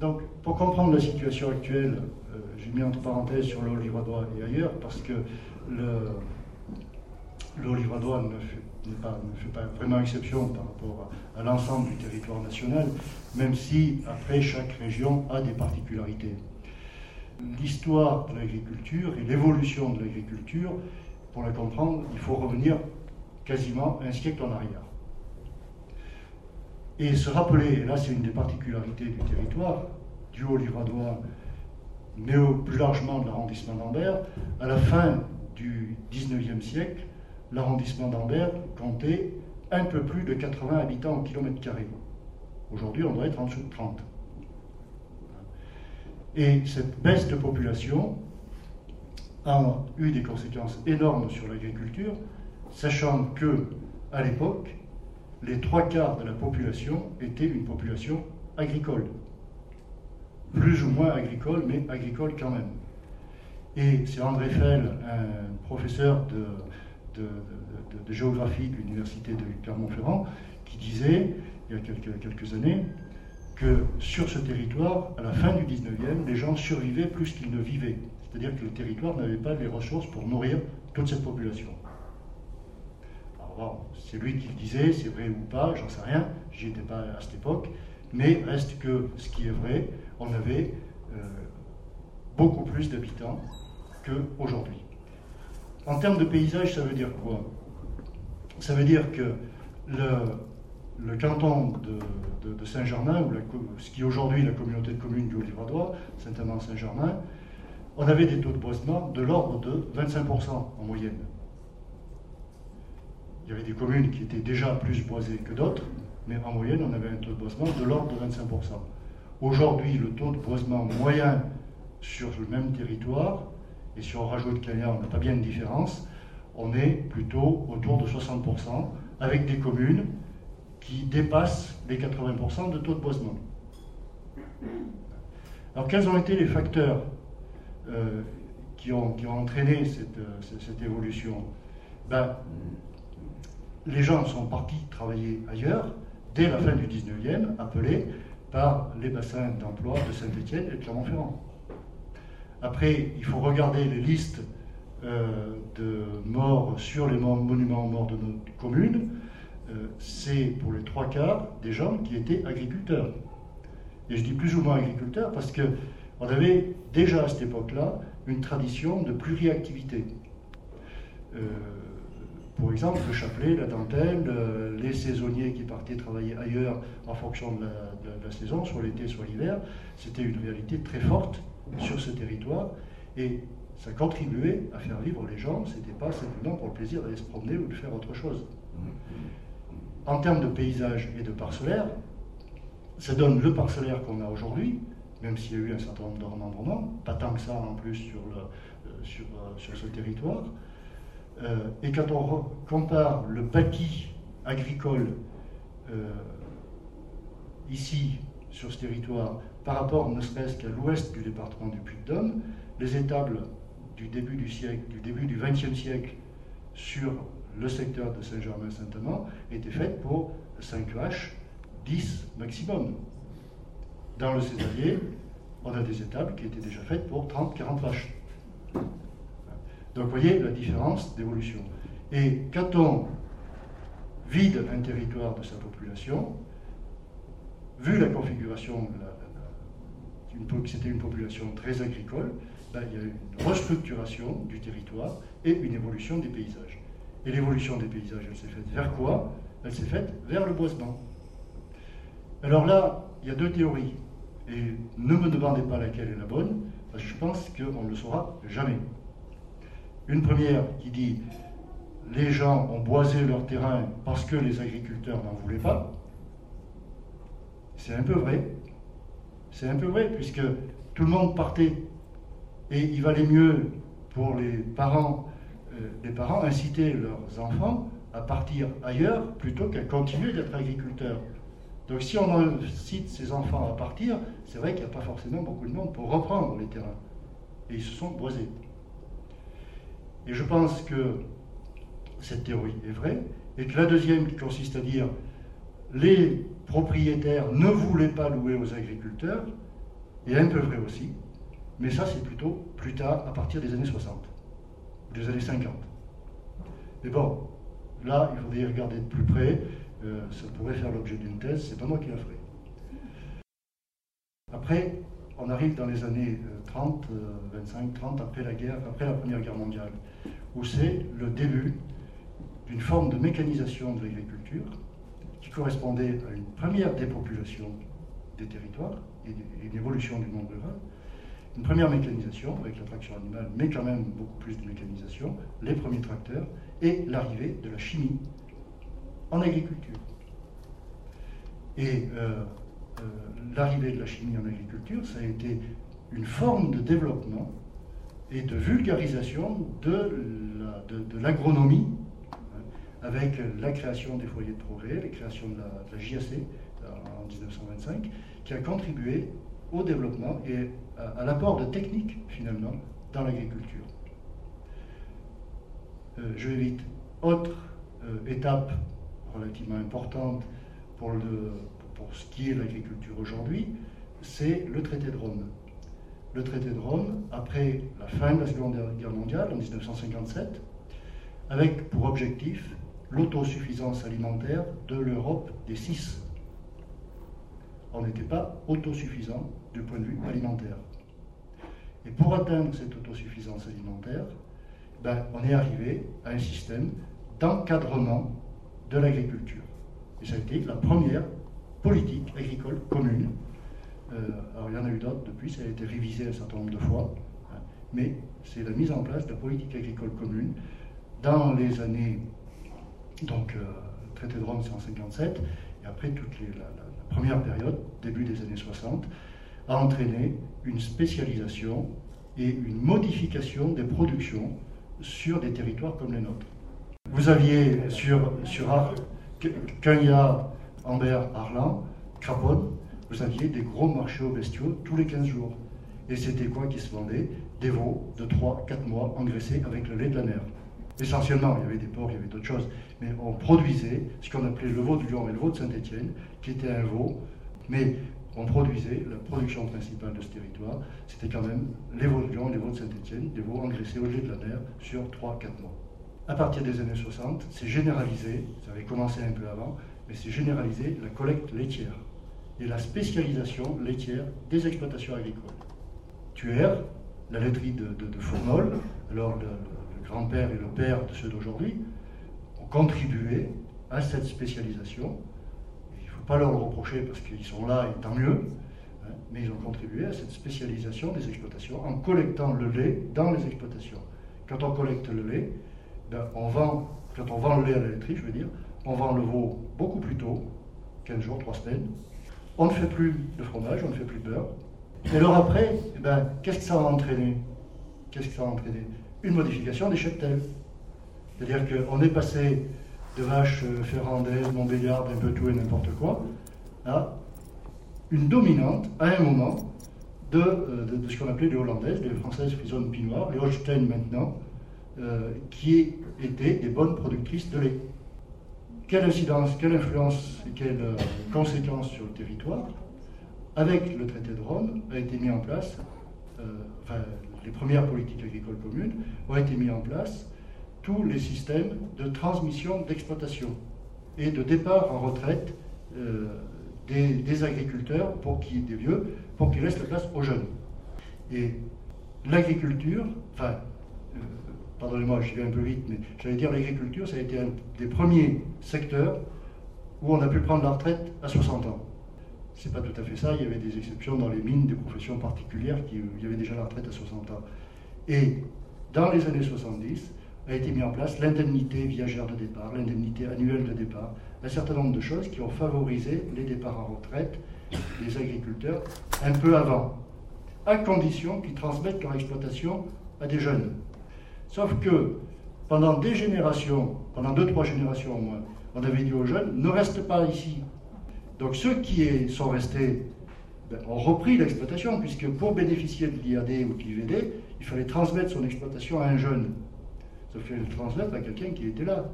Donc, pour comprendre la situation actuelle, euh, j'ai mis entre parenthèses sur le livradois et ailleurs, parce que livradois ne fait, pas, ne fait, pas, vraiment exception par rapport à, à l'ensemble du territoire national, même si, après, chaque région a des particularités. L'histoire de l'agriculture et l'évolution de l'agriculture, pour la comprendre, il faut revenir quasiment un siècle en arrière. Et se rappeler, et là c'est une des particularités du territoire, du Haut-Livradois, mais plus largement de l'arrondissement d'Ambert, à la fin du 19e siècle, l'arrondissement d'Ambert comptait un peu plus de 80 habitants au kilomètre carré. Aujourd'hui, on doit être en dessous de 30. Et cette baisse de population a eu des conséquences énormes sur l'agriculture, sachant que, à l'époque, les trois quarts de la population étaient une population agricole. Plus ou moins agricole, mais agricole quand même. Et c'est André Fell, un professeur de, géographie de l'université de Clermont-Ferrand, qui disait, il y a quelques, quelques années, que sur ce territoire, à la fin du 19e, les gens survivaient plus qu'ils ne vivaient. C'est-à-dire que le territoire n'avait pas les ressources pour nourrir toute cette population. C'est lui qui le disait, c'est vrai ou pas, j'en sais rien, j'y étais pas à cette époque, mais reste que ce qui est vrai, on avait euh, beaucoup plus d'habitants qu'aujourd'hui. En termes de paysage, ça veut dire quoi? Ça veut dire que le, canton de, Saint-Germain, ou ce qui est aujourd'hui la communauté de communes du Haut-Livradois, Saint-Amand-Saint-Germain, on avait des taux de boisement de l'ordre de 25% en moyenne. Il y avait des communes qui étaient déjà plus boisées que d'autres, mais en moyenne, on avait un taux de boisement de l'ordre de 25%. Aujourd'hui, le taux de boisement moyen sur le même territoire, et sur un rajout de Cagnard, on n'a pas bien de différence, on est plutôt autour de 60%, avec des communes qui dépassent les 80% de taux de boisement. Alors quels ont été les facteurs euh, qui, ont, entraîné cette, euh, évolution? Ben, Les gens sont partis travailler ailleurs dès la fin du 19e, appelés par les bassins d'emploi de Saint-Étienne et de Clermont-Ferrand. Après, il faut regarder les listes euh, de morts sur les monuments morts de nos communes. Euh, c'est pour les trois quarts des gens qui étaient agriculteurs. Et je dis plus ou moins agriculteurs parce qu'on avait déjà à cette époque-là une tradition de pluriactivité. Euh, pour exemple, le chapelet, la dentelle, euh, les saisonniers qui partaient travailler ailleurs en fonction de la, saison, soit l'été, soit l'hiver, c'était une réalité très forte sur ce territoire et ça contribuait à faire vivre les gens, c'était pas simplement pour le plaisir d'aller se promener ou de faire autre chose. En termes de paysage et de parcellaire, ça donne le parcellaire qu'on a aujourd'hui, même s'il y a eu un certain nombre de remembrements, pas tant que ça en plus sur, le, euh, sur, euh, sur, ce territoire. Euh, et quand on compare le bâti agricole euh, ici, sur ce territoire, par rapport ne serait-ce qu'à l'ouest du département du Puy-de-Dôme, les étables du début du XXe siècle sur le secteur de Saint-Germain-Saint-Amand étaient faites pour 5 vaches, 10 maximum. Dans le Césarier, on a des étables qui étaient déjà faites pour 30-40 vaches. Donc vous voyez la différence d'évolution. Et quand on vide un territoire de sa population, vu la configuration, c'était une population très agricole, il y a une restructuration du territoire et une évolution des paysages. Et l'évolution des paysages, elle s'est faite vers quoi? Elle s'est faite vers le boisement. Alors là, il y a deux théories. Et ne me demandez pas laquelle est la bonne, parce que je pense qu'on ne le saura jamais. Une première qui dit les gens ont boisé leur terrain parce que les agriculteurs n'en voulaient pas. C'est un peu vrai. C'est un peu vrai, puisque tout le monde partait. Et il valait mieux pour les parents, euh, les parents inciter leurs enfants à partir ailleurs plutôt qu'à continuer d'être agriculteurs. Donc si on incite ces enfants à partir, c'est vrai qu'il n'y a pas forcément beaucoup de monde pour reprendre les terrains. Et ils se sont boisés. Et je pense que cette théorie est vraie, et que la deuxième qui consiste à dire les propriétaires ne voulaient pas louer aux agriculteurs, et un peu vrai aussi, mais ça c'est plutôt plus tard, à partir des années 60, des années 50. Mais bon, là, il faudrait y regarder de plus près, euh, ça pourrait faire l'objet d'une thèse, c'est pas moi qui la ferai. Après, on arrive dans les années 30, 25, 30, après la guerre, après la Première Guerre mondiale, où c'est le début d'une forme de mécanisation de l'agriculture qui correspondait à une première dépopulation des territoires et une évolution du monde rural. Une première mécanisation avec la traction animale, mais quand même beaucoup plus de mécanisation, les premiers tracteurs et l'arrivée de la chimie en agriculture. Et euh, l'arrivée de la chimie en agriculture, ça a été une forme de développement et de vulgarisation de l'agronomie, hein, avec la création des foyers de progrès, la création de la, JAC en 1925, qui a contribué au développement et à, l'apport de techniques, finalement, dans l'agriculture. Euh, je vais vite. Autre euh, étape relativement importante pour, le, pour ce qui est l'agriculture aujourd'hui, c'est le traité de Rome le traité de Rome après la fin de la Seconde Guerre mondiale en 1957, avec pour objectif l'autosuffisance alimentaire de l'Europe des six. On n'était pas autosuffisant du point de vue alimentaire. Et pour atteindre cette autosuffisance alimentaire, ben, on est arrivé à un système d'encadrement de l'agriculture. Et ça a été la première politique agricole commune euh, alors il y en a eu d'autres depuis, ça a été révisé un certain nombre de fois, hein. mais c'est la mise en place de la politique agricole commune dans les années, donc euh, traité de Rome c'est en 57, et après toute la, première période, début des années 60, a entraîné une spécialisation et une modification des productions sur des territoires comme les nôtres. Vous aviez sur, sur Ar Cagna, Ambert, Arlan, Craponne, vous aviez des gros marchés aux bestiaux tous les 15 jours. Et c'était quoi qui se vendait? Des veaux de 3-4 mois engraissés avec le lait de la mer. Essentiellement, il y avait des porcs, il y avait d'autres choses, mais on produisait ce qu'on appelait le veau de Lyon et le veau de Saint-Étienne, qui était un veau, mais on produisait, la production principale de ce territoire, c'était quand même les veaux de Lyon les veaux de Saint-Étienne, des veaux engraissés au lait de la mer sur 3-4 mois. À partir des années 60, c'est généralisé, ça avait commencé un peu avant, mais c'est généralisé la collecte laitière et la spécialisation laitière des exploitations agricoles. Tuère, la laiterie de, de, Fournol, alors le, grand-père et le père de ceux d'aujourd'hui, ont contribué à cette spécialisation. Il ne faut pas leur le reprocher parce qu'ils sont là et tant mieux, hein, mais ils ont contribué à cette spécialisation des exploitations en collectant le lait dans les exploitations. Quand on collecte le lait, ben, on vend, quand on vend le lait à la laiterie, je veux dire, on vend le veau beaucoup plus tôt, 15 jours, 3 semaines, on ne fait plus de fromage, on ne fait plus de beurre. Et alors après, eh ben, qu'est-ce que ça a entraîné Qu'est-ce que ça a entraîné Une modification des cheptels. C'est-à-dire qu'on est passé de vaches euh, ferrandaises, montbéliardes, un peu tout et n'importe quoi, à une dominante, à un moment, de, euh, ce qu'on appelait les hollandaises, les françaises frisonnes pinoires, les Holstein maintenant, euh, qui étaient des bonnes productrices de lait quelle incidence, quelle influence et quelles euh, conséquences sur le territoire, avec le traité de Rome, a été mis en place, euh, enfin, les premières politiques agricoles communes ont été mis en place tous les systèmes de transmission d'exploitation et de départ en retraite euh, des, agriculteurs pour des vieux, pour qu'ils laissent la place aux jeunes. Et l'agriculture, enfin, pardonnez-moi, je vais un peu vite, mais j'allais dire l'agriculture, ça a été un des premiers secteurs où on a pu prendre la retraite à 60 ans. C'est pas tout à fait ça, il y avait des exceptions dans les mines, des professions particulières qui il y avait déjà la retraite à 60 ans. Et dans les années 70, a été mis en place l'indemnité viagère de départ, l'indemnité annuelle de départ, un certain nombre de choses qui ont favorisé les départs en retraite des agriculteurs un peu avant, à condition qu'ils transmettent leur exploitation à des jeunes. Sauf que pendant des générations, pendant deux, trois générations au moins, on avait dit aux jeunes, ne reste pas ici. Donc ceux qui sont restés ben, ont repris l'exploitation, puisque pour bénéficier de l'IAD ou de l'IVD, il fallait transmettre son exploitation à un jeune. Qu'il fallait le transmettre à quelqu'un qui était là.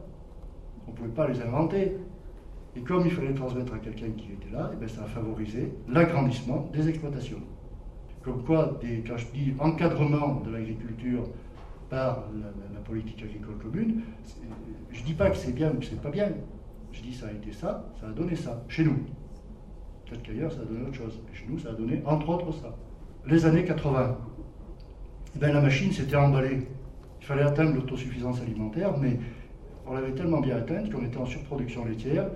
On ne pouvait pas les inventer. Et comme il fallait le transmettre à quelqu'un qui était là, eh bien ça a favorisé l'agrandissement des exploitations. comme quoi, des, quand je dis encadrement de l'agriculture par la, politique agricole commune, je ne dis pas que c'est bien ou que c'est pas bien. Je dis ça a été ça, ça a donné ça, chez nous. Peut-être qu'ailleurs ça a donné autre chose. Chez nous, ça a donné entre autres ça. Les années 80, eh ben, la machine s'était emballée. Il fallait atteindre l'autosuffisance alimentaire, mais on l'avait tellement bien atteinte qu'on était en surproduction laitière,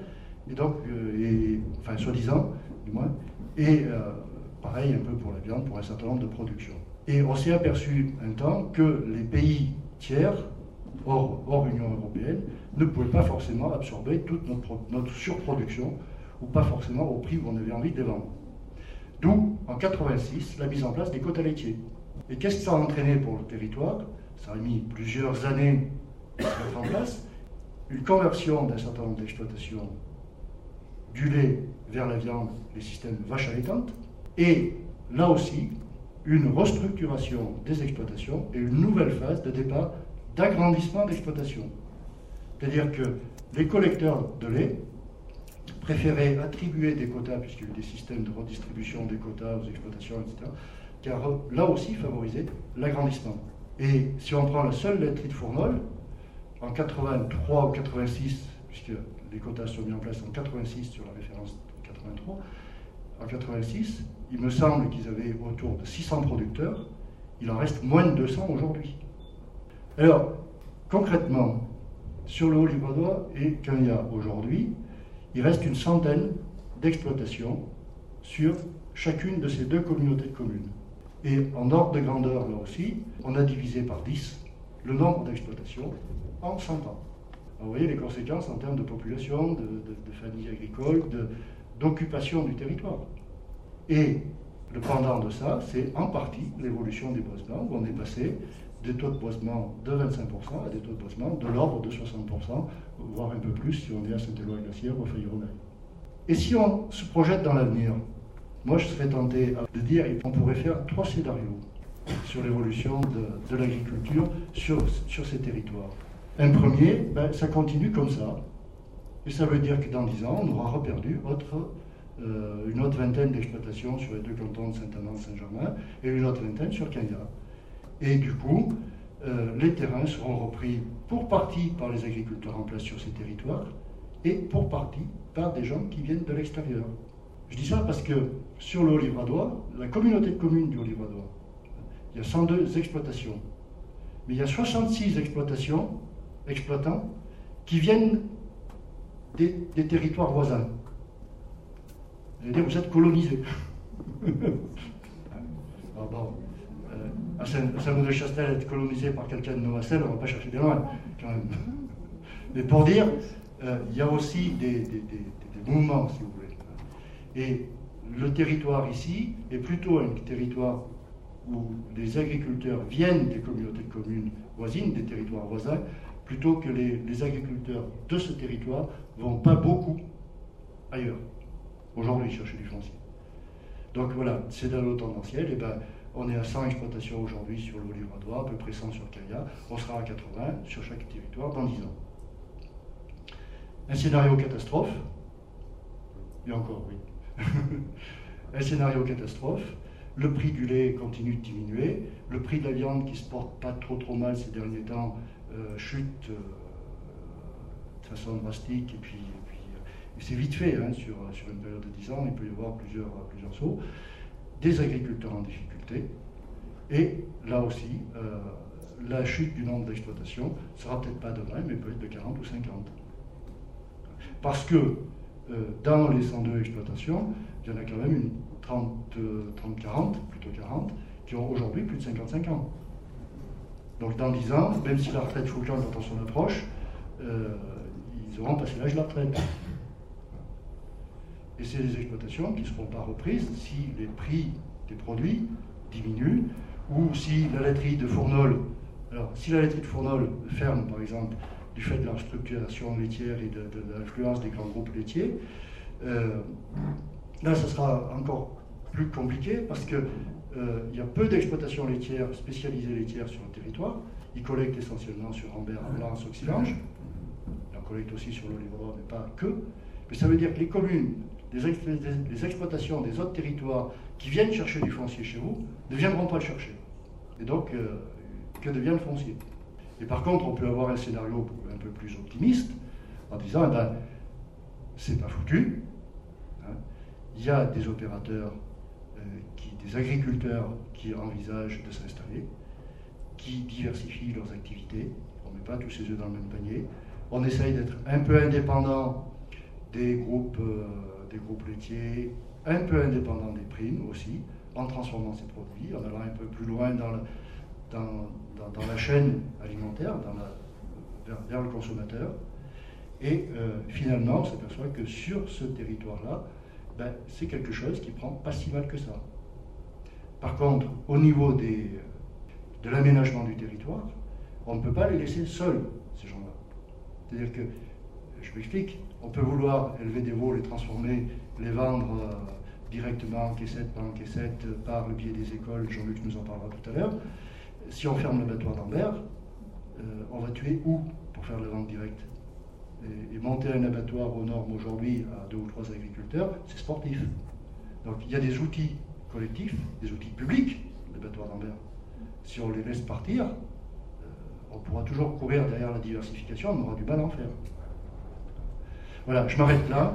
et donc, euh, enfin, soi-disant, du moins, et euh, pareil un peu pour la viande, pour un certain nombre de productions. Et on s'est aperçu un temps que les pays tiers, hors, Union européenne, ne pouvaient pas forcément absorber toute notre, notre, surproduction, ou pas forcément au prix où on avait envie de les vendre. D'où, en 86, la mise en place des quotas laitiers. Et qu'est-ce que ça a entraîné pour le territoire? Ça a mis plusieurs années à se mettre en place. Une conversion d'un certain nombre d'exploitations du lait vers la viande, les systèmes vaches allaitantes, et là aussi, une restructuration des exploitations et une nouvelle phase de départ d'agrandissement d'exploitation. C'est-à-dire que les collecteurs de lait préféraient attribuer des quotas, puisqu'il y a eu des systèmes de redistribution des quotas aux exploitations, etc., car là aussi favoriser l'agrandissement. Et si on prend la seule laiterie de Fournol, en 83 ou 86, puisque les quotas sont mis en place en 86 sur la référence 83, en 86, il me semble qu'ils avaient autour de 600 producteurs, il en reste moins de 200 aujourd'hui. Alors, concrètement, sur le Haut-Livradois et a aujourd'hui, il reste une centaine d'exploitations sur chacune de ces deux communautés de communes. Et en ordre de grandeur, là aussi, on a divisé par 10 le nombre d'exploitations en 100 ans. vous voyez les conséquences en termes de population, de, familles agricoles, d'occupation du territoire. Et le pendant de ça, c'est en partie l'évolution des boisements, où on est passé des taux de boisement de 25% à des taux de boisement de l'ordre de 60%, voire un peu plus si on est à Saint-Éloi-Glacière ou à Et si on se projette dans l'avenir, moi, je serais tenté de dire qu'on pourrait faire trois scénarios sur l'évolution de, l'agriculture sur, sur ces territoires. Un premier, ben, ça continue comme ça. Et ça veut dire que dans dix ans, on aura reperdu euh, une autre vingtaine d'exploitations sur les deux cantons de Saint-Amand-Saint-Germain et une autre vingtaine sur Cagna. Et du coup, euh, les terrains seront repris pour partie par les agriculteurs en place sur ces territoires et pour partie par des gens qui viennent de l'extérieur. Je dis ça parce que sur le Haut-Livradois, la communauté de communes du Haut-Livradois, il y a 102 exploitations. Mais il y a 66 exploitations, exploitants, qui viennent des, territoires voisins. C'est-à-dire vous êtes colonisés. Alors bon, euh, à Saint-Maud-de-Chastel être colonisé par quelqu'un de Novacelle, on ne va pas chercher des loin, quand même. Mais pour dire, euh, il y a aussi des, des mouvements, si vous voulez. Et le territoire ici est plutôt un territoire où les agriculteurs viennent des communautés de communes voisines, des territoires voisins, plutôt que les, agriculteurs de ce territoire vont pas beaucoup ailleurs. Aujourd'hui, chercher du foncier. Donc voilà, c'est dans le tendanciel. Et eh ben, on est à 100 exploitations aujourd'hui sur le Livradois, à peu près 100 sur Kaya. On sera à 80 sur chaque territoire dans 10 ans. Un scénario catastrophe. Et encore, oui. un scénario catastrophe. Le prix du lait continue de diminuer. Le prix de la viande qui se porte pas trop trop mal ces derniers temps chute euh, de façon drastique. Et puis, euh, c'est vite fait hein, sur, une période de 10 ans. Il peut y avoir plusieurs, plusieurs sauts. Des agriculteurs en difficulté. Et là aussi, la chute du nombre d'exploitations sera peut-être pas de 20, mais peut être de 40 ou 50. Parce que euh, dans les 102 exploitations, il y en a quand même une 30, 30 40, plutôt 40, qui ont aujourd'hui plus de 55 ans. Donc dans 10 ans, même si la retraite Foucault quand on s'en approche, euh, ils auront passé l'âge de la retraite. Et c'est des exploitations qui ne seront pas reprises si les prix des produits diminuent ou si la laiterie de Fournol, alors si la laiterie de Fournol ferme par exemple, du fait de leur structuration laitière et de, l'influence des grands groupes laitiers. Euh, là, ce sera encore plus compliqué parce qu'il euh, y a peu d'exploitations laitières, spécialisées laitières sur le territoire. Ils collectent essentiellement sur Rambert, Lens, Oxylange. Ils en collectent aussi sur le mais pas que. Mais ça veut dire que les communes les, exploitations des autres territoires qui viennent chercher du foncier chez vous ne viendront pas le chercher. Et donc, euh, que devient le foncier? Et par contre, on peut avoir un scénario un peu plus optimiste en disant, eh ben, c'est pas foutu. Hein. Il y a des opérateurs, qui, des agriculteurs qui envisagent de s'installer, qui diversifient leurs activités. On ne met pas tous ses œufs dans le même panier. On essaye d'être un peu indépendant des groupes, euh, des groupes laitiers, un peu indépendant des primes aussi, en transformant ces produits, en allant un peu plus loin dans, dans, la chaîne alimentaire, vers, le consommateur. Et euh, finalement, on s'aperçoit que sur ce territoire-là, ben, c'est quelque chose qui prend pas si mal que ça. Par contre, au niveau de l'aménagement du territoire, on ne peut pas les laisser seuls, ces gens-là. C'est-à-dire que, je m'explique, on peut vouloir élever des veaux, les transformer, les vendre euh, directement en caissette par en par le biais des écoles, Jean-Luc nous en parlera tout à l'heure. Si on ferme l'abattoir d'Ambert, euh, on va tuer où pour faire la vente directe? Et, monter un abattoir aux normes aujourd'hui à deux ou trois agriculteurs, c'est sportif. Donc il y a des outils collectifs, des outils publics, l'abattoir d'Ambert. Si on les laisse partir, euh, on pourra toujours courir derrière la diversification, on aura du mal à en faire. Voilà, je m'arrête là.